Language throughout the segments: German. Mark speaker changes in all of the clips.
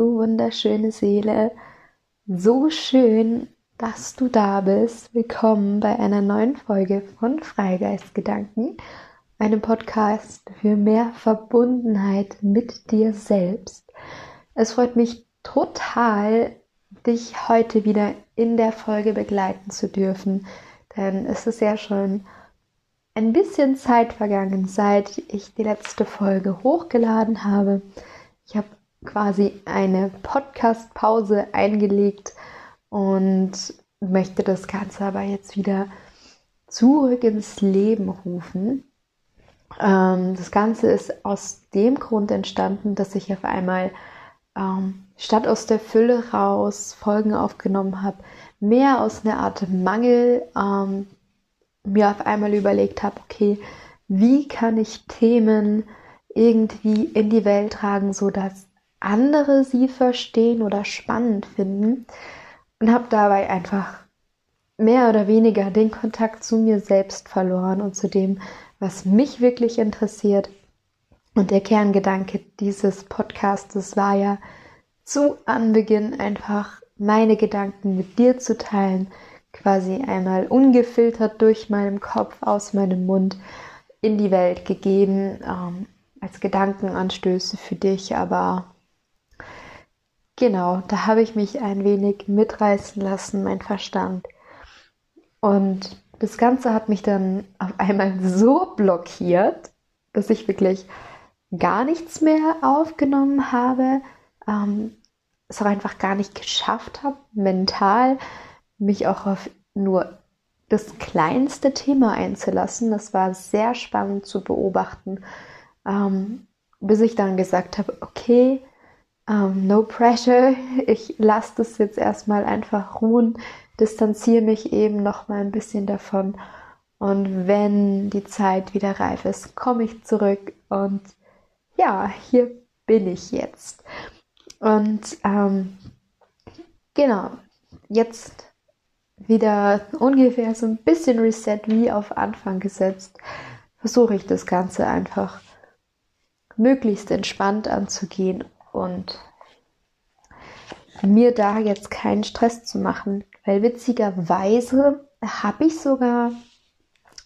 Speaker 1: Du wunderschöne Seele. So schön, dass du da bist. Willkommen bei einer neuen Folge von Freigeistgedanken, einem Podcast für mehr Verbundenheit mit dir selbst. Es freut mich total, dich heute wieder in der Folge begleiten zu dürfen, denn es ist ja schon ein bisschen Zeit vergangen, seit ich die letzte Folge hochgeladen habe. Ich habe quasi eine Podcast-Pause eingelegt und möchte das Ganze aber jetzt wieder zurück ins Leben rufen. Ähm, das Ganze ist aus dem Grund entstanden, dass ich auf einmal ähm, statt aus der Fülle raus Folgen aufgenommen habe, mehr aus einer Art Mangel ähm, mir auf einmal überlegt habe, okay, wie kann ich Themen irgendwie in die Welt tragen, so dass andere sie verstehen oder spannend finden und habe dabei einfach mehr oder weniger den Kontakt zu mir selbst verloren und zu dem, was mich wirklich interessiert. Und der Kerngedanke dieses Podcastes war ja zu Anbeginn einfach meine Gedanken mit dir zu teilen, quasi einmal ungefiltert durch meinen Kopf, aus meinem Mund in die Welt gegeben, ähm, als Gedankenanstöße für dich, aber genau, da habe ich mich ein wenig mitreißen lassen, mein Verstand. Und das Ganze hat mich dann auf einmal so blockiert, dass ich wirklich gar nichts mehr aufgenommen habe, ähm, es auch einfach gar nicht geschafft habe, mental mich auch auf nur das kleinste Thema einzulassen. Das war sehr spannend zu beobachten, ähm, bis ich dann gesagt habe, okay, ähm, no pressure, ich lasse das jetzt erstmal einfach ruhen, distanziere mich eben noch mal ein bisschen davon. Und wenn die Zeit wieder reif ist, komme ich zurück. Und ja, hier bin ich jetzt. Und ähm, genau, jetzt wieder ungefähr so ein bisschen Reset wie auf Anfang gesetzt, versuche ich das Ganze einfach möglichst entspannt anzugehen und mir da jetzt keinen Stress zu machen, weil witzigerweise habe ich sogar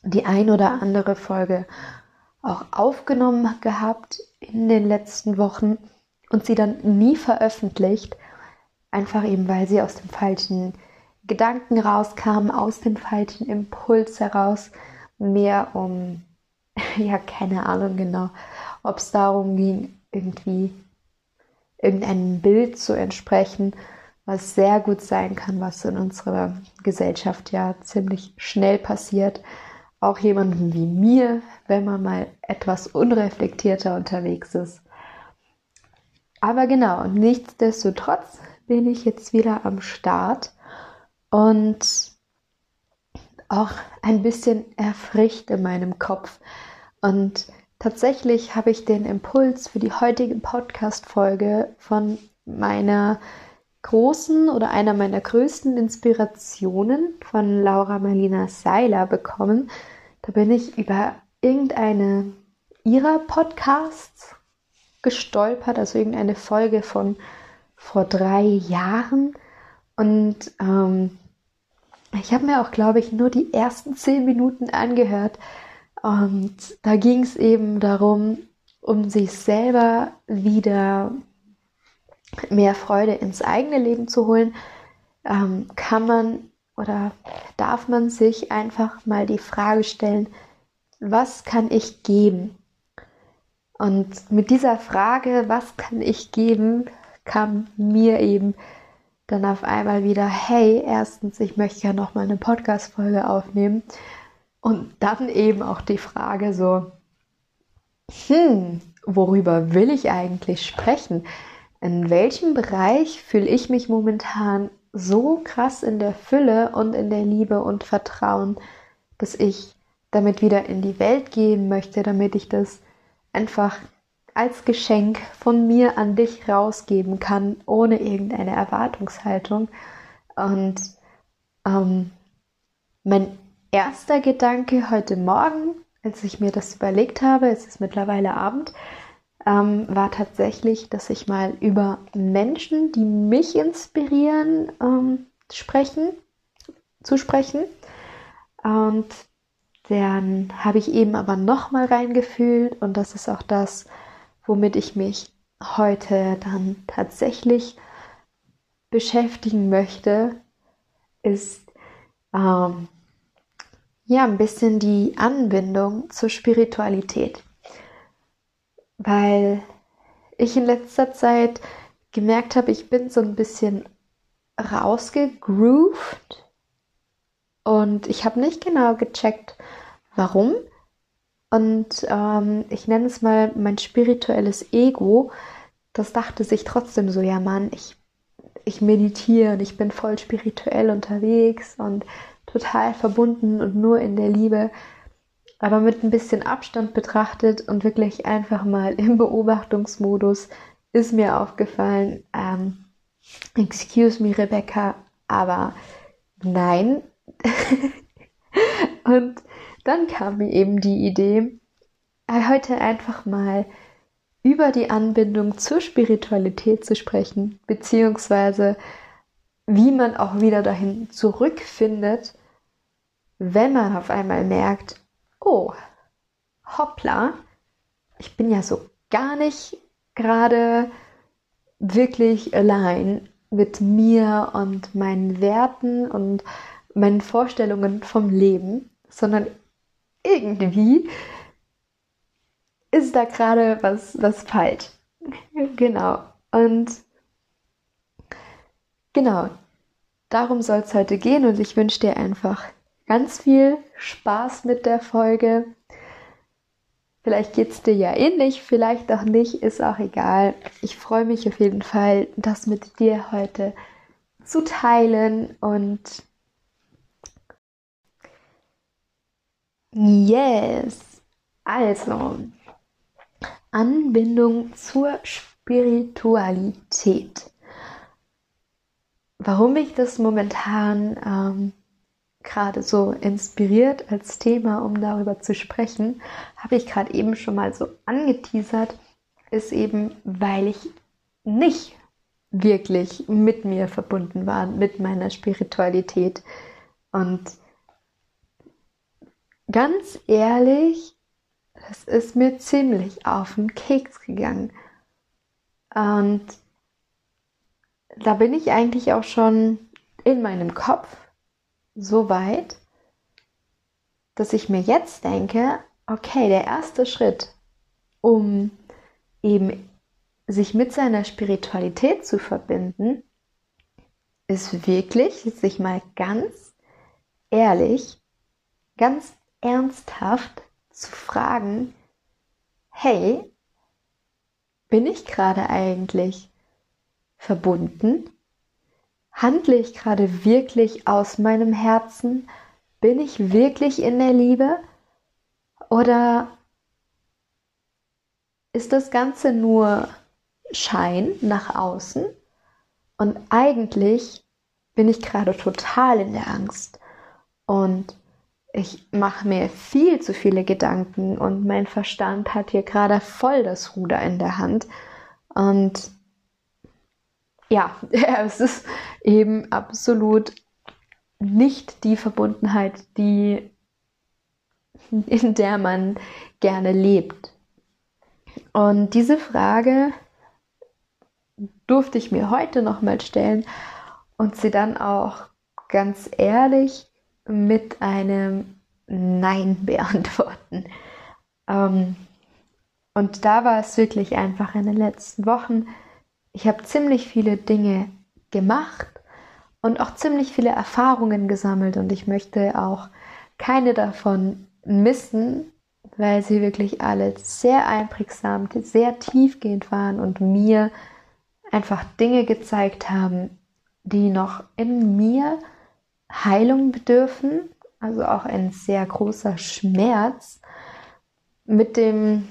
Speaker 1: die ein oder andere Folge auch aufgenommen gehabt in den letzten Wochen und sie dann nie veröffentlicht, einfach eben weil sie aus dem falschen Gedanken rauskamen, aus dem falschen Impuls heraus, mehr um, ja, keine Ahnung genau, ob es darum ging, irgendwie irgendeinem Bild zu entsprechen, was sehr gut sein kann, was in unserer Gesellschaft ja ziemlich schnell passiert. Auch jemandem wie mir, wenn man mal etwas unreflektierter unterwegs ist. Aber genau, nichtsdestotrotz bin ich jetzt wieder am Start und auch ein bisschen erfricht in meinem Kopf. Und tatsächlich habe ich den Impuls für die heutige Podcast-Folge von meiner großen oder einer meiner größten Inspirationen von Laura Marlina Seiler bekommen. Da bin ich über irgendeine ihrer Podcasts gestolpert, also irgendeine Folge von vor drei Jahren. Und ähm, ich habe mir auch, glaube ich, nur die ersten zehn Minuten angehört. Und da ging es eben darum, um sich selber wieder mehr Freude ins eigene Leben zu holen, ähm, kann man oder darf man sich einfach mal die Frage stellen, was kann ich geben? Und mit dieser Frage, was kann ich geben, kam mir eben dann auf einmal wieder, hey, erstens, ich möchte ja noch mal eine Podcast-Folge aufnehmen. Und dann eben auch die Frage so, hm, worüber will ich eigentlich sprechen? In welchem Bereich fühle ich mich momentan so krass in der Fülle und in der Liebe und Vertrauen, dass ich damit wieder in die Welt gehen möchte, damit ich das einfach als Geschenk von mir an dich rausgeben kann, ohne irgendeine Erwartungshaltung. Und ähm, mein erster Gedanke heute Morgen, als ich mir das überlegt habe, es ist mittlerweile Abend, ähm, war tatsächlich, dass ich mal über Menschen, die mich inspirieren, ähm, sprechen, zu sprechen. Und dann habe ich eben aber nochmal reingefühlt und das ist auch das, womit ich mich heute dann tatsächlich beschäftigen möchte, ist ähm, ja ein bisschen die Anbindung zur Spiritualität. Weil ich in letzter Zeit gemerkt habe, ich bin so ein bisschen rausgegroovt und ich habe nicht genau gecheckt, warum. Und ähm, ich nenne es mal mein spirituelles Ego, das dachte sich trotzdem so, ja Mann, ich, ich meditiere und ich bin voll spirituell unterwegs und total verbunden und nur in der Liebe. Aber mit ein bisschen Abstand betrachtet und wirklich einfach mal im Beobachtungsmodus ist mir aufgefallen, ähm, excuse me Rebecca, aber nein. und dann kam mir eben die Idee, äh, heute einfach mal über die Anbindung zur Spiritualität zu sprechen, beziehungsweise wie man auch wieder dahin zurückfindet, wenn man auf einmal merkt, oh, hoppla, ich bin ja so gar nicht gerade wirklich allein mit mir und meinen Werten und meinen Vorstellungen vom Leben, sondern irgendwie ist da gerade was, was falsch. genau. Und genau, darum soll es heute gehen und ich wünsche dir einfach ganz viel Spaß mit der Folge. Vielleicht geht es dir ja ähnlich, vielleicht auch nicht, ist auch egal. Ich freue mich auf jeden Fall, das mit dir heute zu teilen und yes, also Anbindung zur Spiritualität. Warum mich das momentan ähm, gerade so inspiriert als Thema, um darüber zu sprechen, habe ich gerade eben schon mal so angeteasert, ist eben, weil ich nicht wirklich mit mir verbunden war, mit meiner Spiritualität. Und ganz ehrlich, das ist mir ziemlich auf den Keks gegangen. Und da bin ich eigentlich auch schon in meinem Kopf so weit, dass ich mir jetzt denke, okay, der erste Schritt, um eben sich mit seiner Spiritualität zu verbinden, ist wirklich, sich mal ganz ehrlich, ganz ernsthaft zu fragen, hey, bin ich gerade eigentlich verbunden? Handle ich gerade wirklich aus meinem Herzen? Bin ich wirklich in der Liebe? Oder ist das Ganze nur Schein nach außen? Und eigentlich bin ich gerade total in der Angst. Und ich mache mir viel zu viele Gedanken und mein Verstand hat hier gerade voll das Ruder in der Hand. Und ja, es ist eben absolut nicht die Verbundenheit, die in der man gerne lebt. Und diese Frage durfte ich mir heute nochmal stellen und sie dann auch ganz ehrlich mit einem Nein beantworten. Ähm, und da war es wirklich einfach in den letzten Wochen. Ich habe ziemlich viele Dinge gemacht und auch ziemlich viele Erfahrungen gesammelt und ich möchte auch keine davon missen, weil sie wirklich alle sehr einprägsam, sehr tiefgehend waren und mir einfach Dinge gezeigt haben, die noch in mir Heilung bedürfen, also auch ein sehr großer Schmerz mit dem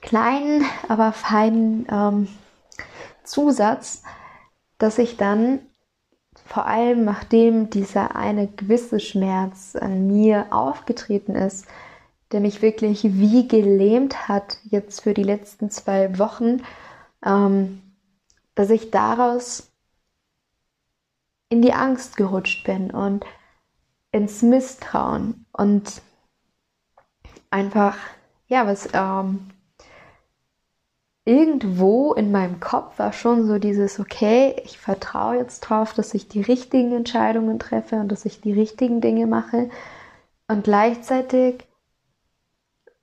Speaker 1: kleinen, aber feinen ähm, Zusatz, dass ich dann vor allem nachdem dieser eine gewisse Schmerz an mir aufgetreten ist, der mich wirklich wie gelähmt hat jetzt für die letzten zwei Wochen, ähm, dass ich daraus in die Angst gerutscht bin und ins Misstrauen und einfach, ja, was ähm, irgendwo in meinem Kopf war schon so dieses, okay, ich vertraue jetzt drauf, dass ich die richtigen Entscheidungen treffe und dass ich die richtigen Dinge mache. Und gleichzeitig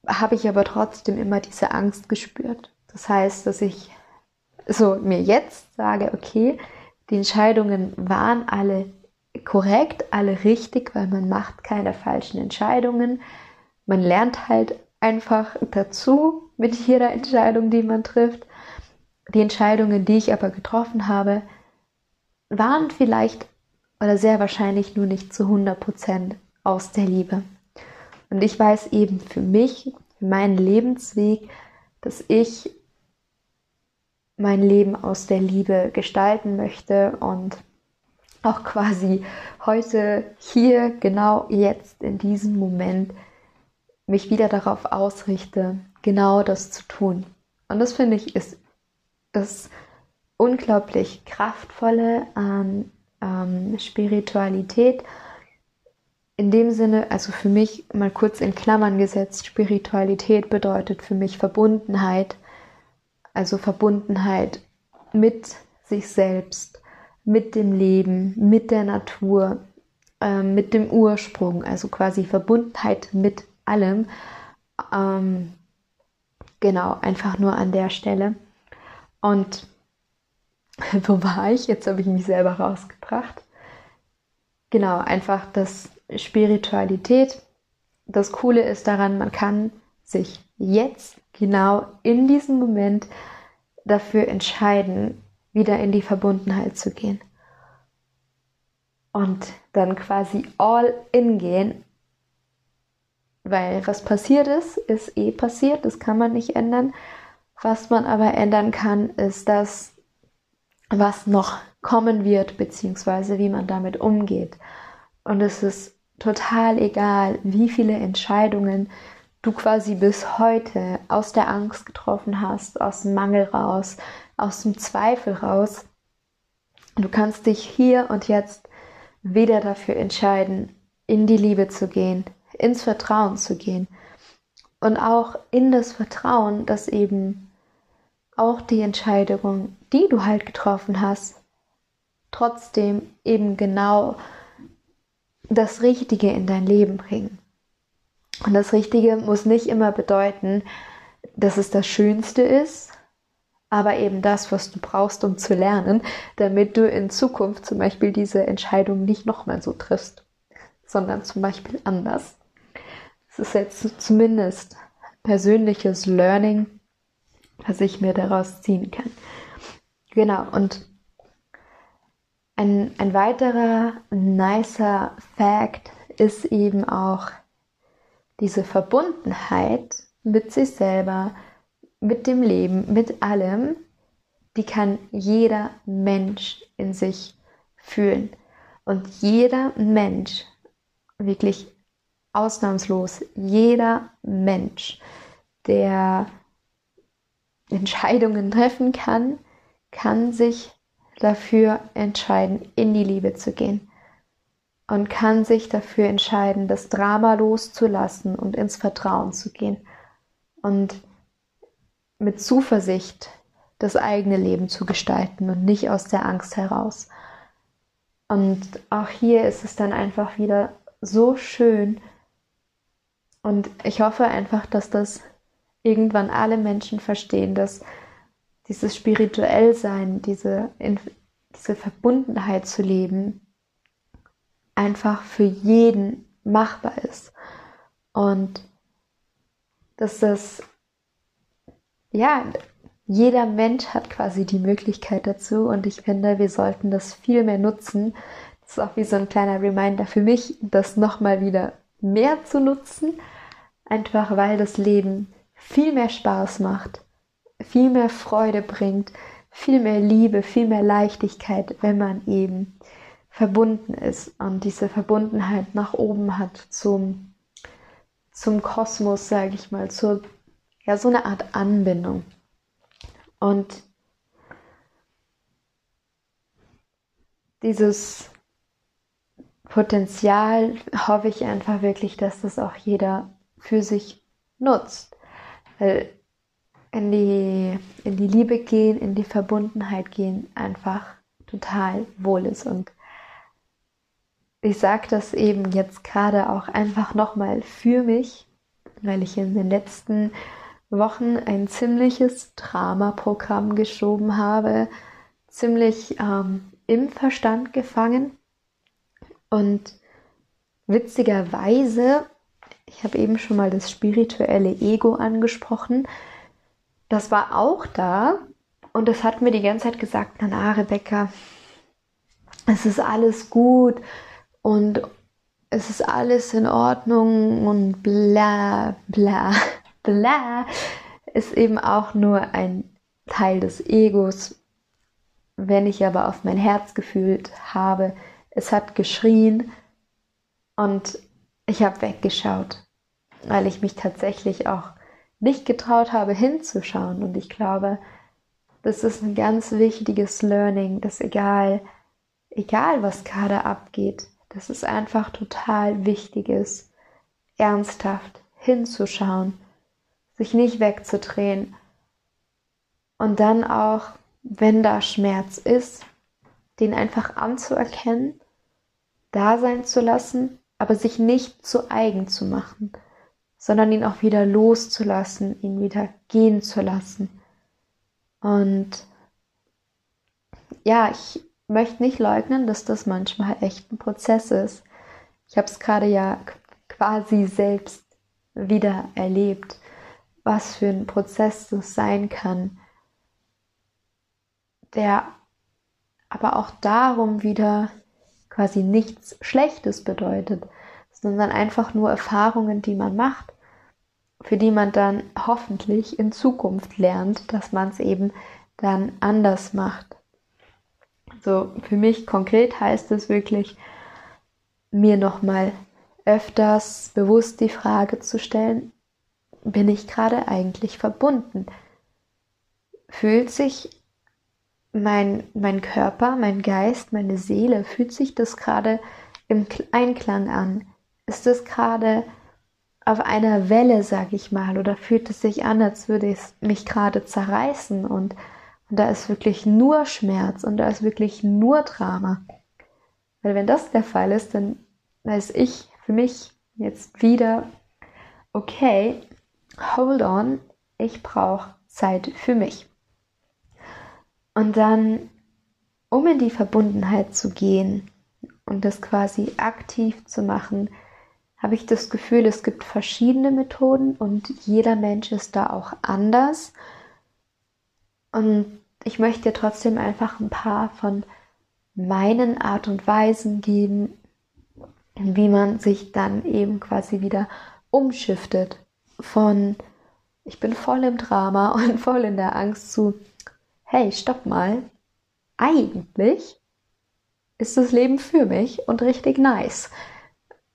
Speaker 1: habe ich aber trotzdem immer diese Angst gespürt. Das heißt, dass ich so mir jetzt sage, okay, die Entscheidungen waren alle korrekt, alle richtig, weil man macht keine falschen Entscheidungen. Man lernt halt einfach dazu mit jeder Entscheidung, die man trifft. Die Entscheidungen, die ich aber getroffen habe, waren vielleicht oder sehr wahrscheinlich nur nicht zu 100% aus der Liebe. Und ich weiß eben für mich, für meinen Lebensweg, dass ich mein Leben aus der Liebe gestalten möchte und auch quasi heute, hier, genau jetzt, in diesem Moment mich wieder darauf ausrichte, genau das zu tun. Und das finde ich ist das unglaublich kraftvolle an ähm, Spiritualität. In dem Sinne, also für mich mal kurz in Klammern gesetzt, Spiritualität bedeutet für mich Verbundenheit also Verbundenheit mit sich selbst, mit dem Leben, mit der Natur, äh, mit dem Ursprung, also quasi Verbundenheit mit allem. Ähm, genau, einfach nur an der Stelle. Und wo war ich? Jetzt habe ich mich selber rausgebracht. Genau, einfach das Spiritualität. Das Coole ist daran, man kann sich jetzt genau in diesem Moment dafür entscheiden, wieder in die Verbundenheit zu gehen. Und dann quasi all in gehen, weil was passiert ist, ist eh passiert, das kann man nicht ändern. Was man aber ändern kann, ist das, was noch kommen wird, beziehungsweise wie man damit umgeht. Und es ist total egal, wie viele Entscheidungen du quasi bis heute aus der Angst getroffen hast, aus dem Mangel raus, aus dem Zweifel raus. Du kannst dich hier und jetzt wieder dafür entscheiden, in die Liebe zu gehen, ins Vertrauen zu gehen und auch in das Vertrauen, dass eben auch die Entscheidungen, die du halt getroffen hast, trotzdem eben genau das Richtige in dein Leben bringen. Und das Richtige muss nicht immer bedeuten, dass es das Schönste ist, aber eben das, was du brauchst, um zu lernen, damit du in Zukunft zum Beispiel diese Entscheidung nicht nochmal so triffst, sondern zum Beispiel anders. Ist jetzt zumindest persönliches Learning, was ich mir daraus ziehen kann. Genau, und ein, ein weiterer nicer Fact ist eben auch, diese Verbundenheit mit sich selber, mit dem Leben, mit allem, die kann jeder Mensch in sich fühlen. Und jeder Mensch, wirklich ausnahmslos, jeder Mensch, der Entscheidungen treffen kann, kann sich dafür entscheiden, in die Liebe zu gehen und kann sich dafür entscheiden, das Drama loszulassen und ins Vertrauen zu gehen und mit Zuversicht das eigene Leben zu gestalten und nicht aus der Angst heraus. Und auch hier ist es dann einfach wieder so schön und ich hoffe einfach, dass das irgendwann alle Menschen verstehen, dass dieses spirituell sein, diese, diese Verbundenheit zu leben, einfach für jeden machbar ist. Und dass das, ja, jeder Mensch hat quasi die Möglichkeit dazu und ich finde, wir sollten das viel mehr nutzen. Das ist auch wie so ein kleiner Reminder für mich, das nochmal wieder mehr zu nutzen, einfach weil das Leben viel mehr Spaß macht, viel mehr Freude bringt, viel mehr Liebe, viel mehr Leichtigkeit, wenn man eben verbunden ist und diese Verbundenheit nach oben hat zum, zum Kosmos, sage ich mal, zur, ja, so eine Art Anbindung. Und dieses Potenzial hoffe ich einfach wirklich, dass das auch jeder für sich nutzt. Weil in die, in die Liebe gehen, in die Verbundenheit gehen, einfach total wohl ist. Und ich sage das eben jetzt gerade auch einfach nochmal für mich, weil ich in den letzten Wochen ein ziemliches Dramaprogramm geschoben habe, ziemlich ähm, im Verstand gefangen. Und witzigerweise, ich habe eben schon mal das spirituelle Ego angesprochen, das war auch da und es hat mir die ganze Zeit gesagt, na, na Rebecca, es ist alles gut und es ist alles in Ordnung und bla bla bla ist eben auch nur ein Teil des Egos. Wenn ich aber auf mein Herz gefühlt habe, es hat geschrien und ich habe weggeschaut, weil ich mich tatsächlich auch nicht getraut habe hinzuschauen. Und ich glaube, das ist ein ganz wichtiges Learning, dass egal, egal was gerade abgeht, dass es einfach total wichtig ist, ernsthaft hinzuschauen, sich nicht wegzudrehen und dann auch, wenn da Schmerz ist, den einfach anzuerkennen, da sein zu lassen, aber sich nicht zu eigen zu machen, sondern ihn auch wieder loszulassen, ihn wieder gehen zu lassen. Und ja, ich möchte nicht leugnen, dass das manchmal echt ein Prozess ist. Ich habe es gerade ja quasi selbst wieder erlebt, was für ein Prozess das sein kann, der aber auch darum wieder quasi nichts Schlechtes bedeutet, sondern einfach nur Erfahrungen, die man macht, für die man dann hoffentlich in Zukunft lernt, dass man es eben dann anders macht. So, für mich konkret heißt es wirklich, mir nochmal öfters bewusst die Frage zu stellen, bin ich gerade eigentlich verbunden? Fühlt sich mein, mein Körper, mein Geist, meine Seele, fühlt sich das gerade im Einklang an? Ist es gerade auf einer Welle, sag ich mal, oder fühlt es sich an, als würde es mich gerade zerreißen und und da ist wirklich nur Schmerz und da ist wirklich nur Drama. Weil wenn das der Fall ist, dann weiß ich für mich jetzt wieder, okay, hold on, ich brauche Zeit für mich. Und dann, um in die Verbundenheit zu gehen und das quasi aktiv zu machen, habe ich das Gefühl, es gibt verschiedene Methoden und jeder Mensch ist da auch anders. Und ich möchte trotzdem einfach ein paar von meinen Art und Weisen geben, wie man sich dann eben quasi wieder umschiftet von ich bin voll im Drama und voll in der Angst zu hey, stopp mal. Eigentlich ist das Leben für mich und richtig nice.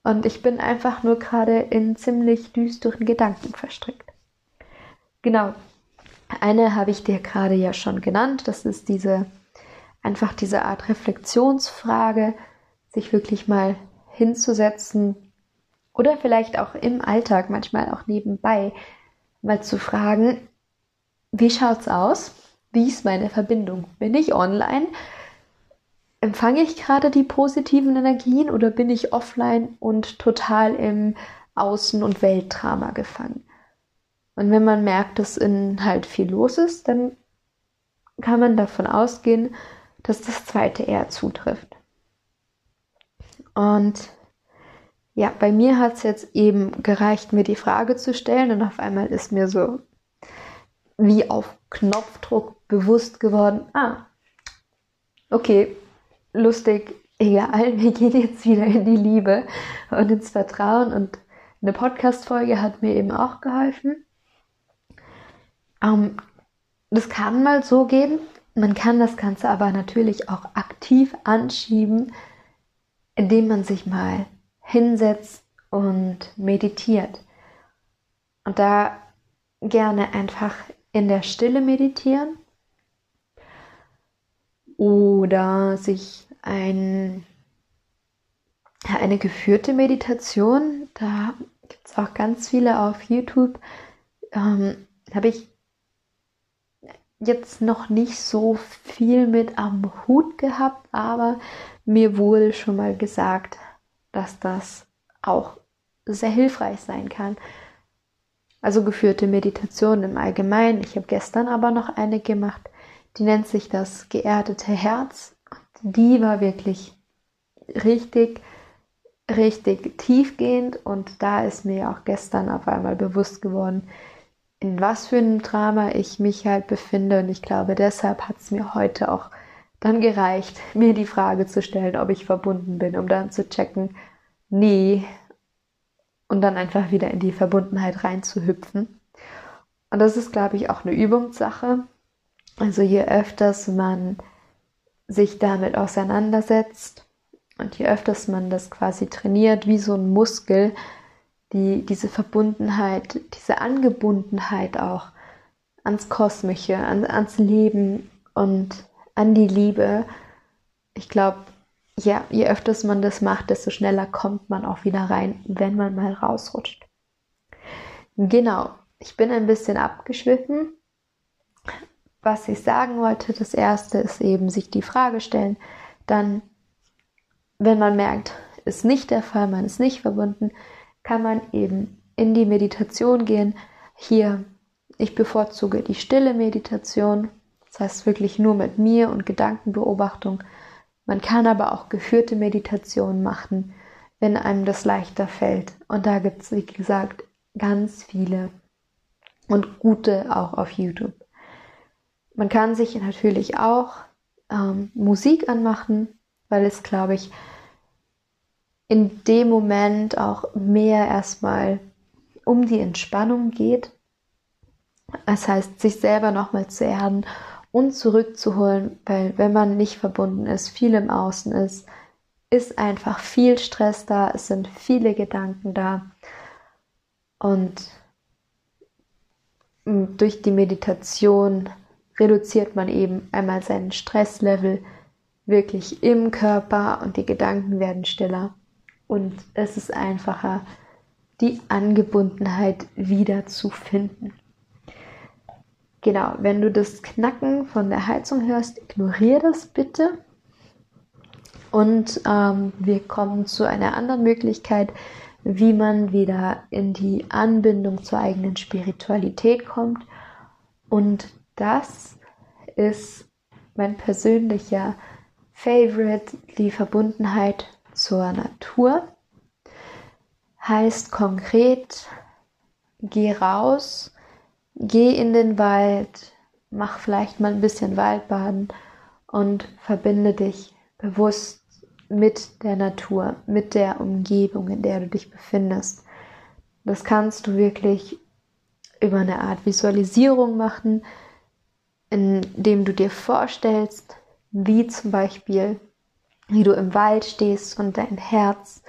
Speaker 1: Und ich bin einfach nur gerade in ziemlich düsteren Gedanken verstrickt. Genau, eine habe ich dir gerade ja schon genannt. Das ist diese, einfach diese Art Reflexionsfrage, sich wirklich mal hinzusetzen oder vielleicht auch im Alltag, manchmal auch nebenbei, mal zu fragen, wie schaut's aus? Wie ist meine Verbindung? Bin ich online? Empfange ich gerade die positiven Energien oder bin ich offline und total im Außen- und Weltdrama gefangen? Und wenn man merkt, dass innen halt viel los ist, dann kann man davon ausgehen, dass das zweite eher zutrifft. Und ja, bei mir hat es jetzt eben gereicht, mir die Frage zu stellen und auf einmal ist mir so wie auf Knopfdruck bewusst geworden, ah, okay, lustig, egal, wir gehen jetzt wieder in die Liebe und ins Vertrauen und eine Podcast-Folge hat mir eben auch geholfen. Ähm, das kann mal so gehen. Man kann das Ganze aber natürlich auch aktiv anschieben, indem man sich mal hinsetzt und meditiert. Und da gerne einfach in der Stille meditieren oder sich ein, eine geführte Meditation, da gibt es auch ganz viele auf YouTube, ähm, habe ich jetzt noch nicht so viel mit am Hut gehabt, aber mir wurde schon mal gesagt, dass das auch sehr hilfreich sein kann. Also geführte Meditation im Allgemeinen. Ich habe gestern aber noch eine gemacht, die nennt sich das geerdete Herz. Die war wirklich richtig, richtig tiefgehend und da ist mir auch gestern auf einmal bewusst geworden, in was für einem Drama ich mich halt befinde. Und ich glaube, deshalb hat es mir heute auch dann gereicht, mir die Frage zu stellen, ob ich verbunden bin, um dann zu checken, nee, und dann einfach wieder in die Verbundenheit reinzuhüpfen. Und das ist, glaube ich, auch eine Übungssache. Also je öfters man sich damit auseinandersetzt und je öfters man das quasi trainiert, wie so ein Muskel, die, diese Verbundenheit, diese Angebundenheit auch ans Kosmische, an, ans Leben und an die Liebe. Ich glaube, ja, je öfters man das macht, desto schneller kommt man auch wieder rein, wenn man mal rausrutscht. Genau, ich bin ein bisschen abgeschwiffen. Was ich sagen wollte, das erste ist eben sich die Frage stellen, dann, wenn man merkt, ist nicht der Fall, man ist nicht verbunden, kann man eben in die Meditation gehen. Hier, ich bevorzuge die stille Meditation, das heißt wirklich nur mit mir und Gedankenbeobachtung. Man kann aber auch geführte Meditation machen, wenn einem das leichter fällt. Und da gibt es, wie gesagt, ganz viele und gute auch auf YouTube. Man kann sich natürlich auch ähm, Musik anmachen, weil es, glaube ich, in dem Moment auch mehr erstmal um die Entspannung geht. Das heißt, sich selber nochmal zu erden und zurückzuholen, weil wenn man nicht verbunden ist, viel im Außen ist, ist einfach viel Stress da, es sind viele Gedanken da und durch die Meditation reduziert man eben einmal seinen Stresslevel wirklich im Körper und die Gedanken werden stiller und es ist einfacher, die Angebundenheit wieder zu finden. Genau, wenn du das Knacken von der Heizung hörst, ignoriere das bitte. Und ähm, wir kommen zu einer anderen Möglichkeit, wie man wieder in die Anbindung zur eigenen Spiritualität kommt. Und das ist mein persönlicher Favorite, die Verbundenheit zur Natur. Heißt konkret, geh raus, geh in den Wald, mach vielleicht mal ein bisschen Waldbaden und verbinde dich bewusst mit der Natur, mit der Umgebung, in der du dich befindest. Das kannst du wirklich über eine Art Visualisierung machen, indem du dir vorstellst, wie zum Beispiel, wie du im Wald stehst und dein Herz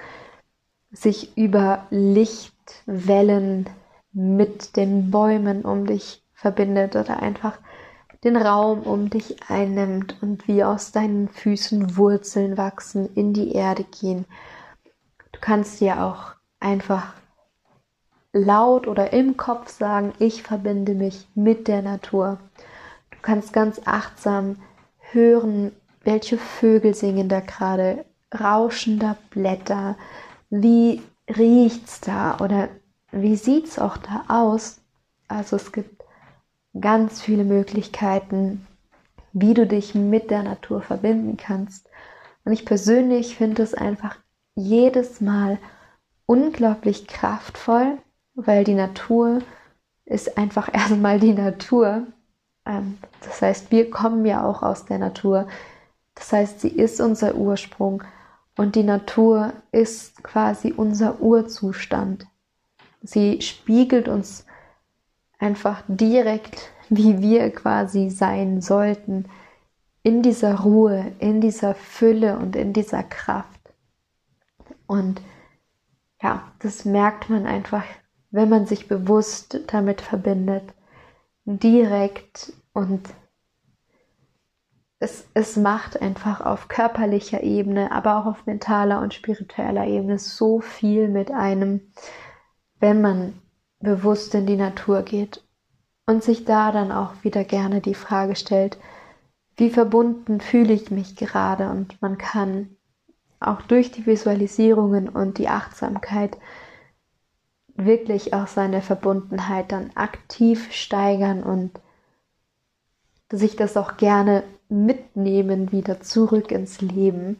Speaker 1: sich über Lichtwellen mit den Bäumen um dich verbindet oder einfach den Raum um dich einnimmt und wie aus deinen Füßen Wurzeln wachsen, in die Erde gehen. Du kannst dir auch einfach laut oder im Kopf sagen, ich verbinde mich mit der Natur. Kannst ganz achtsam hören, welche Vögel singen da gerade, rauschender Blätter, wie riecht's da oder wie sieht's auch da aus? Also es gibt ganz viele Möglichkeiten, wie du dich mit der Natur verbinden kannst. Und ich persönlich finde es einfach jedes Mal unglaublich kraftvoll, weil die Natur ist einfach erstmal die Natur. Ähm, das heißt, wir kommen ja auch aus der Natur. Das heißt, sie ist unser Ursprung und die Natur ist quasi unser Urzustand. Sie spiegelt uns einfach direkt, wie wir quasi sein sollten, in dieser Ruhe, in dieser Fülle und in dieser Kraft. Und ja, das merkt man einfach wenn man sich bewusst damit verbindet, direkt und es, es macht einfach auf körperlicher Ebene, aber auch auf mentaler und spiritueller Ebene so viel mit einem, wenn man bewusst in die Natur geht und sich da dann auch wieder gerne die Frage stellt, wie verbunden fühle ich mich gerade? Und man kann auch durch die Visualisierungen und die Achtsamkeit wirklich auch seine Verbundenheit dann aktiv steigern und sich das auch gerne mitnehmen wieder zurück ins Leben,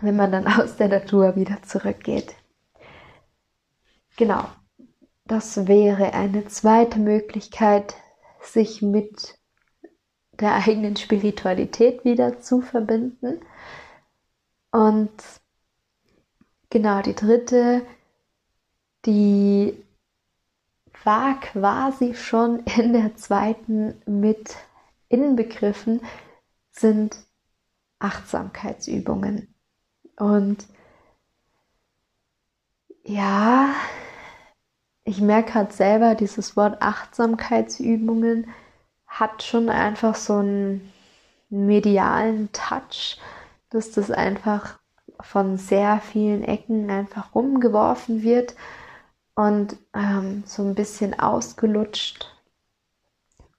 Speaker 1: wenn man dann aus der Natur wieder zurückgeht. Genau, das wäre eine zweite Möglichkeit, sich mit der eigenen Spiritualität wieder zu verbinden. Und genau, die dritte, die war quasi schon in der zweiten mit inbegriffen, sind Achtsamkeitsübungen. Und ja, ich merke halt selber, dieses Wort Achtsamkeitsübungen hat schon einfach so einen medialen Touch, dass das einfach von sehr vielen Ecken einfach rumgeworfen wird und ähm, so ein bisschen ausgelutscht.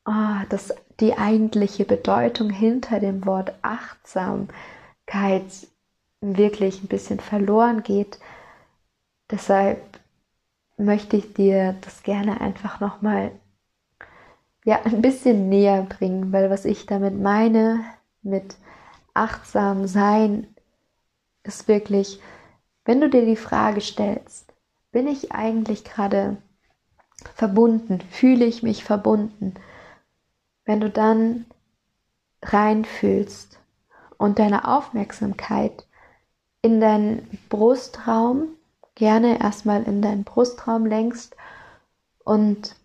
Speaker 1: Oh, dass die eigentliche Bedeutung hinter dem Wort Achtsamkeit wirklich ein bisschen verloren geht. Deshalb möchte ich dir das gerne einfach nochmal ja, ein bisschen näher bringen, weil was ich damit meine, mit achtsam sein, ist wirklich, wenn du dir die Frage stellst, bin ich eigentlich gerade verbunden, fühle ich mich verbunden, wenn du dann reinfühlst und deine Aufmerksamkeit in deinen Brustraum gerne erstmal in deinen Brustraum lenkst und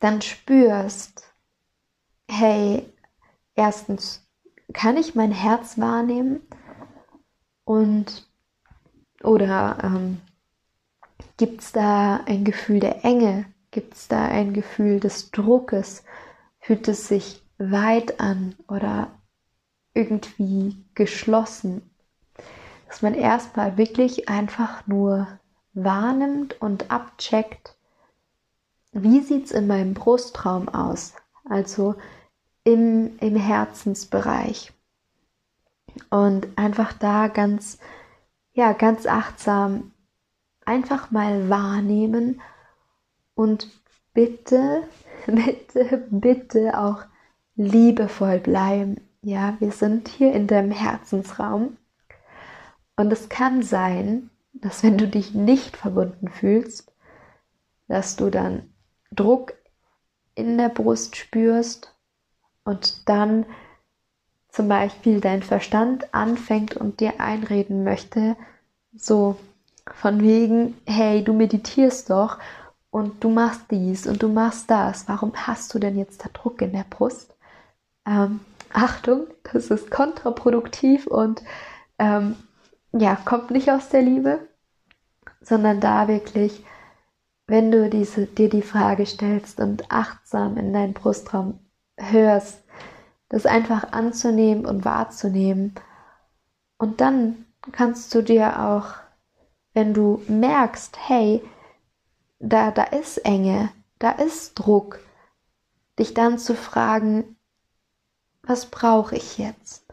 Speaker 1: dann spürst, hey, erstens, kann ich mein Herz wahrnehmen und oder ähm, gibt es da ein Gefühl der Enge, gibt es da ein Gefühl des Druckes, fühlt es sich weit an oder irgendwie geschlossen dass man erstmal wirklich einfach nur wahrnimmt und abcheckt, wie sieht es in meinem Brustraum aus, also im, im Herzensbereich. Und einfach da ganz, ja, ganz achtsam einfach mal wahrnehmen und bitte, bitte, bitte auch liebevoll bleiben. Ja, wir sind hier in deinem Herzensraum und es kann sein, dass wenn du dich nicht verbunden fühlst, dass du dann Druck in der Brust spürst und dann zum Beispiel dein Verstand anfängt und dir einreden möchte, so von wegen, hey, du meditierst doch und du machst dies und du machst das, warum hast du denn jetzt da Druck in der Brust? Ähm, Achtung, das ist kontraproduktiv und ähm, ja, kommt nicht aus der Liebe, sondern da wirklich, wenn du diese, dir die Frage stellst und achtsam in deinen Brustraum hörst, das einfach anzunehmen und wahrzunehmen. Und dann kannst du dir auch, wenn du merkst, hey, da, da ist Enge, da ist Druck, dich dann zu fragen, was brauche ich jetzt?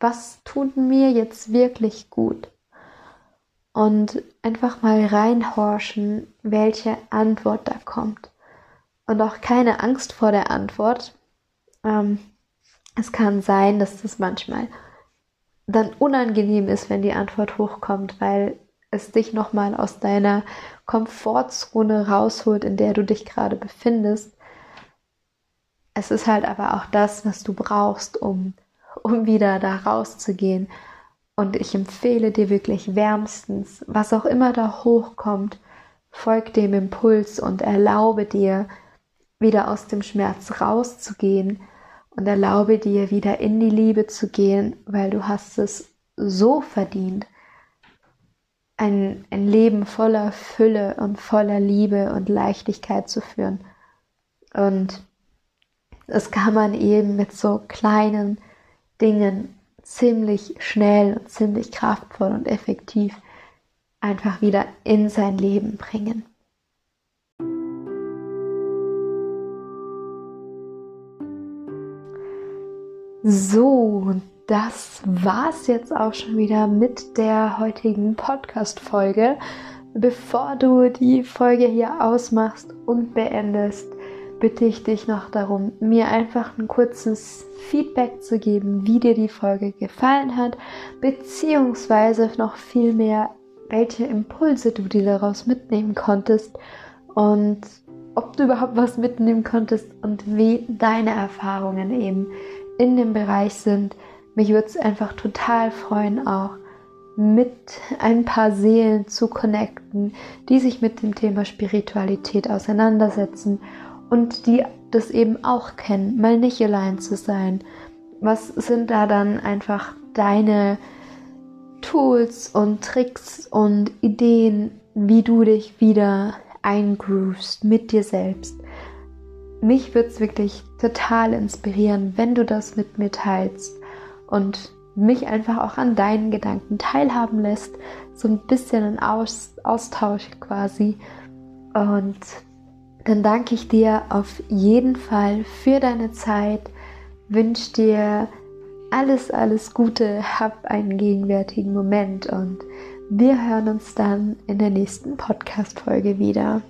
Speaker 1: was tut mir jetzt wirklich gut? Und einfach mal reinhorchen, welche Antwort da kommt. Und auch keine Angst vor der Antwort. Ähm, es kann sein, dass das manchmal dann unangenehm ist, wenn die Antwort hochkommt, weil es dich nochmal aus deiner Komfortzone rausholt, in der du dich gerade befindest. Es ist halt aber auch das, was du brauchst, um um wieder da rauszugehen. Und ich empfehle dir wirklich wärmstens, was auch immer da hochkommt, folg dem Impuls und erlaube dir, wieder aus dem Schmerz rauszugehen und erlaube dir wieder in die Liebe zu gehen, weil du hast es so verdient. Ein, ein Leben voller Fülle und voller Liebe und Leichtigkeit zu führen. Und das kann man eben mit so kleinen Dingen ziemlich schnell und ziemlich kraftvoll und effektiv einfach wieder in sein Leben bringen. So, das war's jetzt auch schon wieder mit der heutigen Podcast-Folge. Bevor du die Folge hier ausmachst und beendest, bitte ich dich noch darum, mir einfach ein kurzes Feedback zu geben, wie dir die Folge gefallen hat, beziehungsweise noch viel mehr, welche Impulse du dir daraus mitnehmen konntest und ob du überhaupt was mitnehmen konntest und wie deine Erfahrungen eben in dem Bereich sind. Mich würde es einfach total freuen, auch mit ein paar Seelen zu connecten, die sich mit dem Thema Spiritualität auseinandersetzen und die das eben auch kennen, mal nicht allein zu sein. Was sind da dann einfach deine Tools und Tricks und Ideen, wie du dich wieder eingroovst mit dir selbst? Mich würde es wirklich total inspirieren, wenn du das mit mir teilst und mich einfach auch an deinen Gedanken teilhaben lässt. So ein bisschen ein Aus Austausch quasi. Und dann danke ich dir auf jeden Fall für deine Zeit, wünsche dir alles, alles Gute, hab einen gegenwärtigen Moment und wir hören uns dann in der nächsten Podcast-Folge wieder.